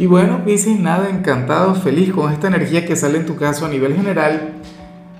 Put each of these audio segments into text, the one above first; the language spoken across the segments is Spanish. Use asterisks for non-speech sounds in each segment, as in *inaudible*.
Y bueno, Piscis, nada, encantado, feliz con esta energía que sale en tu caso a nivel general.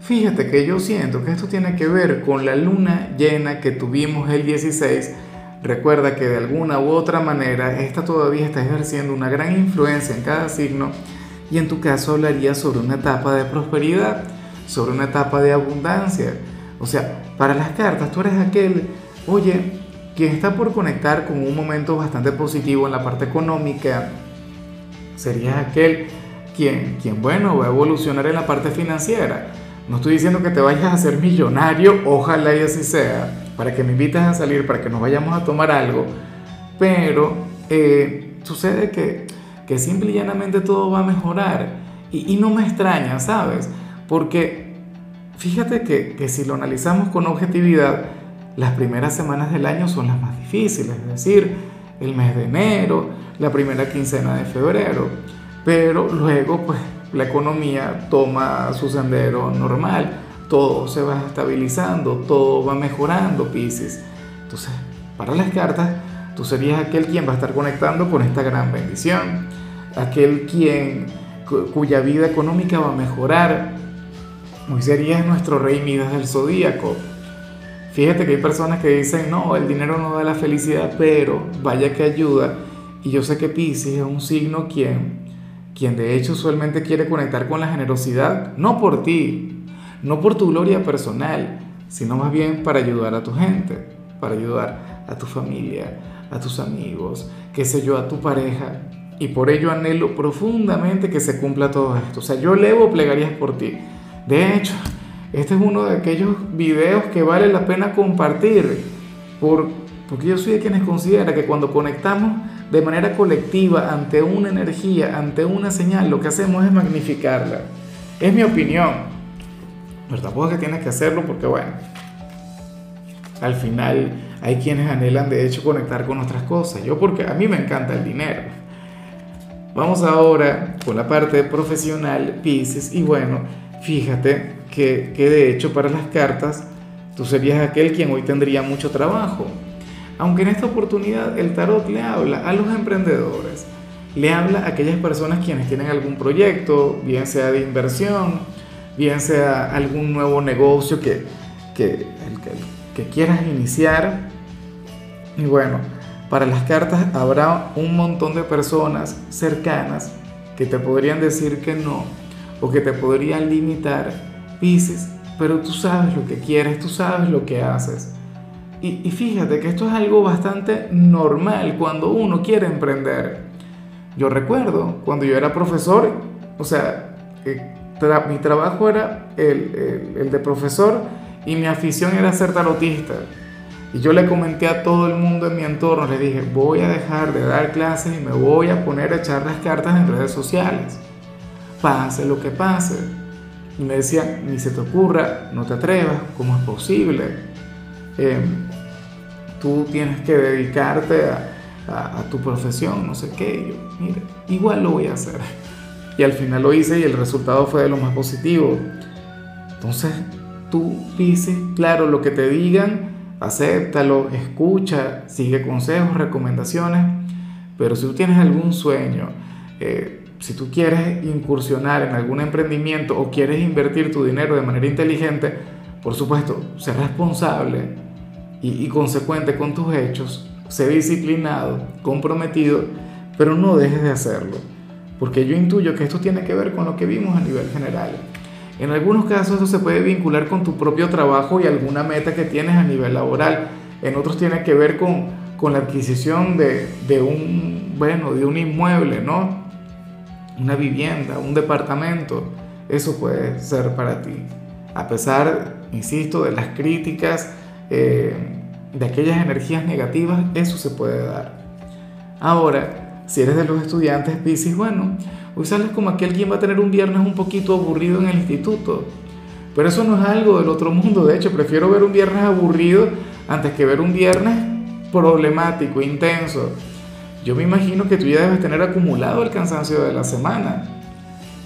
Fíjate que yo siento que esto tiene que ver con la luna llena que tuvimos el 16. Recuerda que de alguna u otra manera esta todavía está ejerciendo una gran influencia en cada signo y en tu caso hablaría sobre una etapa de prosperidad, sobre una etapa de abundancia. O sea, para las cartas tú eres aquel, oye, quien está por conectar con un momento bastante positivo en la parte económica, serías aquel quien, quien, bueno, va a evolucionar en la parte financiera. No estoy diciendo que te vayas a hacer millonario, ojalá y así sea, para que me invites a salir, para que nos vayamos a tomar algo, pero eh, sucede que, que simple y llanamente todo va a mejorar. Y, y no me extraña, ¿sabes? Porque fíjate que, que si lo analizamos con objetividad, las primeras semanas del año son las más difíciles, es decir, el mes de enero, la primera quincena de febrero, pero luego pues la economía toma su sendero normal, todo se va estabilizando, todo va mejorando, Pisces. Entonces, para las cartas, tú serías aquel quien va a estar conectando con esta gran bendición, aquel quien cuya vida económica va a mejorar. Hoy serías nuestro rey Midas del zodíaco. Fíjate que hay personas que dicen, no, el dinero no da la felicidad, pero vaya que ayuda y yo sé que Pisces es un signo quien, quien de hecho usualmente quiere conectar con la generosidad, no por ti, no por tu gloria personal, sino más bien para ayudar a tu gente, para ayudar a tu familia, a tus amigos, qué sé yo, a tu pareja. Y por ello anhelo profundamente que se cumpla todo esto. O sea, yo levo plegarias por ti. De hecho, este es uno de aquellos videos que vale la pena compartir, por, porque yo soy de quienes considera que cuando conectamos de manera colectiva ante una energía, ante una señal, lo que hacemos es magnificarla. Es mi opinión. Pero tampoco es que tienes que hacerlo porque, bueno, al final hay quienes anhelan de hecho conectar con otras cosas. Yo porque a mí me encanta el dinero. Vamos ahora con la parte profesional, Pisces. Y bueno, fíjate que, que de hecho para las cartas tú serías aquel quien hoy tendría mucho trabajo aunque en esta oportunidad el tarot le habla a los emprendedores, le habla a aquellas personas quienes tienen algún proyecto, bien sea de inversión, bien sea algún nuevo negocio que, que, que, quieras iniciar. Y bueno, para las cartas habrá un montón de personas cercanas que te podrían decir que no o que te podrían limitar, Pisces, pero tú sabes lo que quieres, tú sabes lo que haces. Y, fíjate que esto es algo bastante normal cuando uno quiere emprender. Yo recuerdo cuando yo era profesor, o sea, eh, mi trabajo era el, el, de profesor y mi afición era ser tarotista. Y yo le comenté a todo el mundo en mi entorno, le dije, voy a dejar de dar clases y me voy a poner a echar las cartas en redes sociales. Pase lo que pase. Y me decían, ni se te ocurra, no te atrevas, ¿cómo es posible? Eh, tú tienes que dedicarte a, tu profesión, no sé qué. yo, mire, igual lo voy a hacer. Y al final lo hice y el resultado fue de lo más positivo. Entonces, tú dices, claro, lo que te digan, acéptalo, escucha, sigue consejos, recomendaciones, pero si tú tienes algún sueño, eh, si tú quieres incursionar en algún emprendimiento o quieres invertir tu dinero de manera inteligente, por supuesto, ser responsable, y, consecuente con tus hechos, sé disciplinado, comprometido, pero no dejes de hacerlo, porque yo intuyo que esto tiene que ver con lo que vimos a nivel general. En algunos casos esto se puede vincular con tu propio trabajo y alguna meta que tienes a nivel laboral. En otros tiene que ver con, con la adquisición de, de, un, bueno, de un inmueble, ¿no? Una vivienda, un departamento. Eso puede ser para ti. A pesar, insisto, de las críticas, eh, de aquellas energías negativas, eso se puede dar. Ahora, si eres de los estudiantes Pisces, bueno, hoy sales como aquel quien va a tener un viernes un poquito aburrido en el instituto. Pero eso no es algo del otro mundo, de hecho, prefiero ver un viernes aburrido antes que ver un viernes problemático, intenso. Yo me imagino que tú ya debes tener acumulado el cansancio de la semana.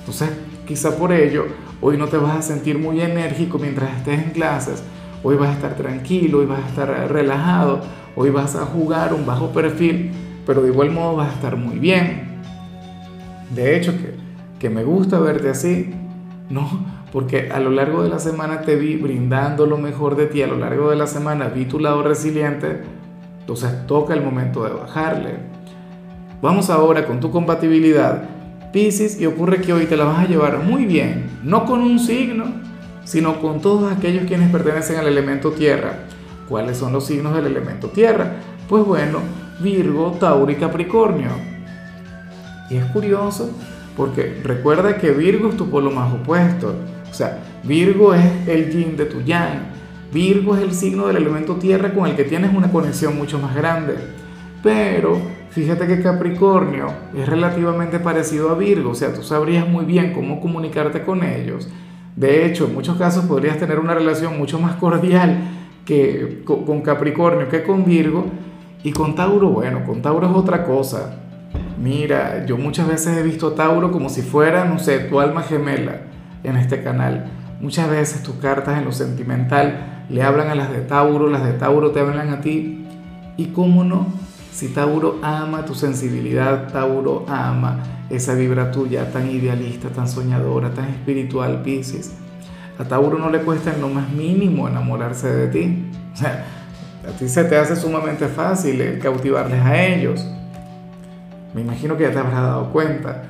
Entonces, quizá por ello, hoy no te vas a sentir muy enérgico mientras estés en clases. Hoy vas a estar tranquilo, hoy vas a estar relajado, hoy vas a jugar un bajo perfil, pero de igual modo vas a estar muy bien. De hecho, que, que me gusta verte así, ¿no? Porque a lo largo de la semana te vi brindando lo mejor de ti, a lo largo de la semana vi tu lado resiliente, entonces toca el momento de bajarle. Vamos ahora con tu compatibilidad, Pisces, y ocurre que hoy te la vas a llevar muy bien, no con un signo, sino con todos aquellos quienes pertenecen al elemento tierra. ¿Cuáles son los signos del elemento tierra? Pues bueno, Virgo, Tauro y Capricornio. Y es curioso porque recuerda que Virgo es tu polo más opuesto. O sea, Virgo es el yin de tu yang. Virgo es el signo del elemento tierra con el que tienes una conexión mucho más grande. Pero fíjate que Capricornio es relativamente parecido a Virgo, o sea, tú sabrías muy bien cómo comunicarte con ellos. De hecho, en muchos casos podrías tener una relación mucho más cordial que con Capricornio que con Virgo. Y con Tauro, bueno, con Tauro es otra cosa. Mira, yo muchas veces he visto a Tauro como si fuera, no sé, tu alma gemela en este canal. Muchas veces tus cartas en lo sentimental le hablan a las de Tauro, las de Tauro te hablan a ti. Y cómo no, si Tauro ama tu sensibilidad, Tauro ama esa vibra tuya tan idealista, tan soñadora, tan espiritual, Pisces. A Tauro no le cuesta en lo más mínimo enamorarse de ti. A ti se te hace sumamente fácil el cautivarles a ellos. Me imagino que ya te habrás dado cuenta.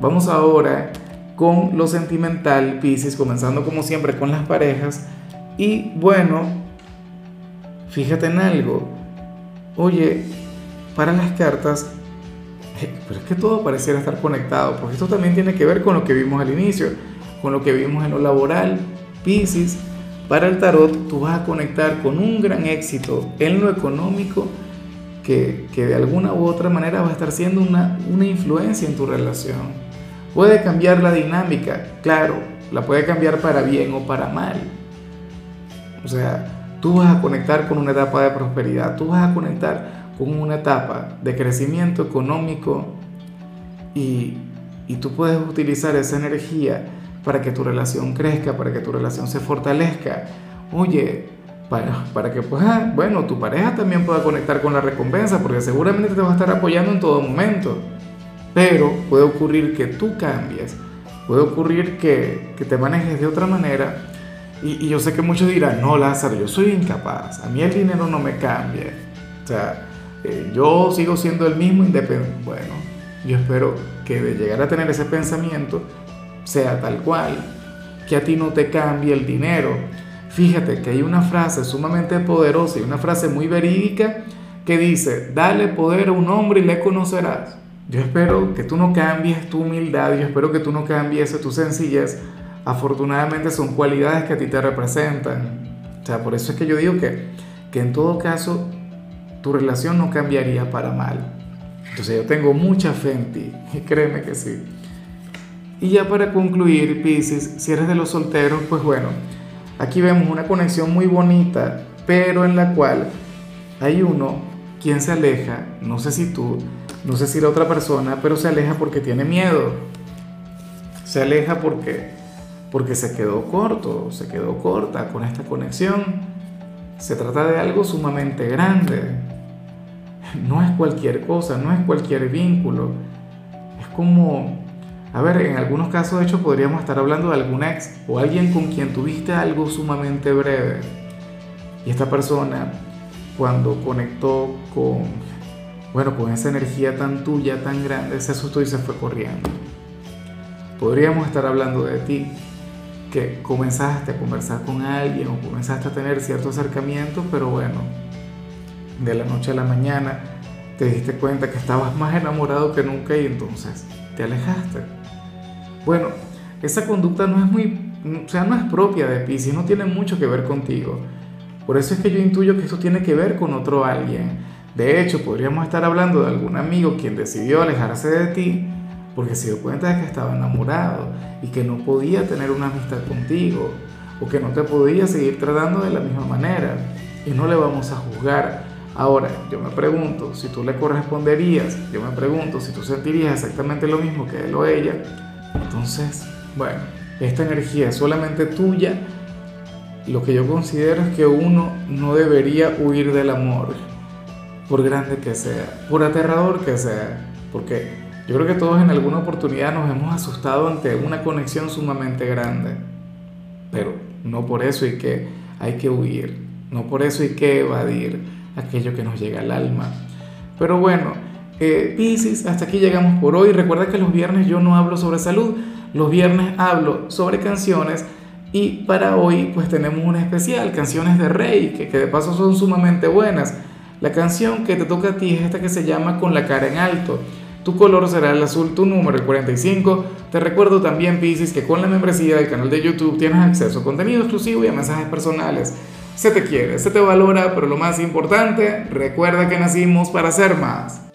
Vamos ahora con lo sentimental, Pisces, comenzando como siempre con las parejas. Y bueno, fíjate en algo. Oye, para las cartas, eh, pero es que todo pareciera estar conectado, porque esto también tiene que ver con lo que vimos al inicio, con lo que vimos en lo laboral, Pisces. Para el tarot, tú vas a conectar con un gran éxito en lo económico que, de alguna u otra manera va a estar siendo una, una influencia en tu relación. Puede cambiar la dinámica, claro, la puede cambiar para bien o para mal. O sea, tú vas a conectar con una etapa de prosperidad, tú vas a conectar con una etapa de crecimiento económico y, y tú puedes utilizar esa energía para que tu relación crezca, para que tu relación se fortalezca. Oye, para, para que pueda, bueno, tu pareja también pueda conectar con la recompensa, porque seguramente te va a estar apoyando en todo momento. Pero puede ocurrir que tú cambies, puede ocurrir que, que te manejes de otra manera. Y, y, yo sé que muchos dirán, no, Lázaro, yo soy incapaz, a mí el dinero no me cambia. O sea, eh, yo sigo siendo el mismo independiente. Bueno, yo espero que de llegar a tener ese pensamiento sea tal cual, que a ti no te cambie el dinero Fíjate que hay una frase sumamente poderosa y una frase muy verídica que dice, dale poder a un hombre y le conocerás. Yo espero que tú no cambies tu humildad, yo espero que tú no cambies tu sencillez. Afortunadamente son cualidades que a ti te representan. O sea, por eso es que yo digo que, que en todo caso tu relación no cambiaría para mal. Entonces yo tengo mucha fe en ti, y *laughs* créeme que sí. Y ya para concluir, Pisces, si eres de los solteros, pues bueno, Aquí vemos una conexión muy bonita, pero en la cual hay uno quien se aleja, no sé si tú, no sé si la otra persona, pero se aleja porque tiene miedo. Se aleja porque porque se quedó corto, se quedó corta con esta conexión. Se trata de algo sumamente grande. No es cualquier cosa, no es cualquier vínculo. Es como a ver, en algunos casos de hecho podríamos estar hablando de algún ex o alguien con quien tuviste algo sumamente breve. Y esta persona, cuando conectó con, bueno, con esa energía tan tuya, tan grande, se asustó y se fue corriendo. Podríamos estar hablando de ti, que comenzaste a conversar con alguien o comenzaste a tener cierto acercamiento, pero bueno, de la noche a la mañana te diste cuenta que estabas más enamorado que nunca y entonces te alejaste. Bueno, esa conducta no es muy, o sea, no es propia de Pisces, no tiene mucho que ver contigo. Por eso es que yo intuyo que esto tiene que ver con otro alguien. De hecho, podríamos estar hablando de algún amigo quien decidió alejarse de ti porque se dio cuenta de que estaba enamorado y que no podía tener una amistad contigo o que no te podía seguir tratando de la misma manera y no le vamos a juzgar. Ahora, yo me pregunto si tú le corresponderías, yo me pregunto si tú sentirías exactamente lo mismo que él o ella. Entonces, bueno, esta energía es solamente tuya. Lo que yo considero es que uno no debería huir del amor, por grande que sea, por aterrador que sea, porque yo creo que todos en alguna oportunidad nos hemos asustado ante una conexión sumamente grande, pero no por eso hay que, hay que huir, no por eso hay que evadir aquello que nos llega al alma. Pero bueno, eh, Pisces, hasta aquí llegamos por hoy. Recuerda que los viernes yo no hablo sobre salud, los viernes hablo sobre canciones y para hoy pues tenemos un especial, canciones de Rey, que, que de paso son sumamente buenas. La canción que te toca a ti es esta que se llama Con la cara en alto. Tu color será el azul, tu número el 45. Te recuerdo también, Pisces, que con la membresía del canal de YouTube tienes acceso a contenido exclusivo y a mensajes personales. Se te quiere, se te valora, pero lo más importante, recuerda que nacimos para ser más.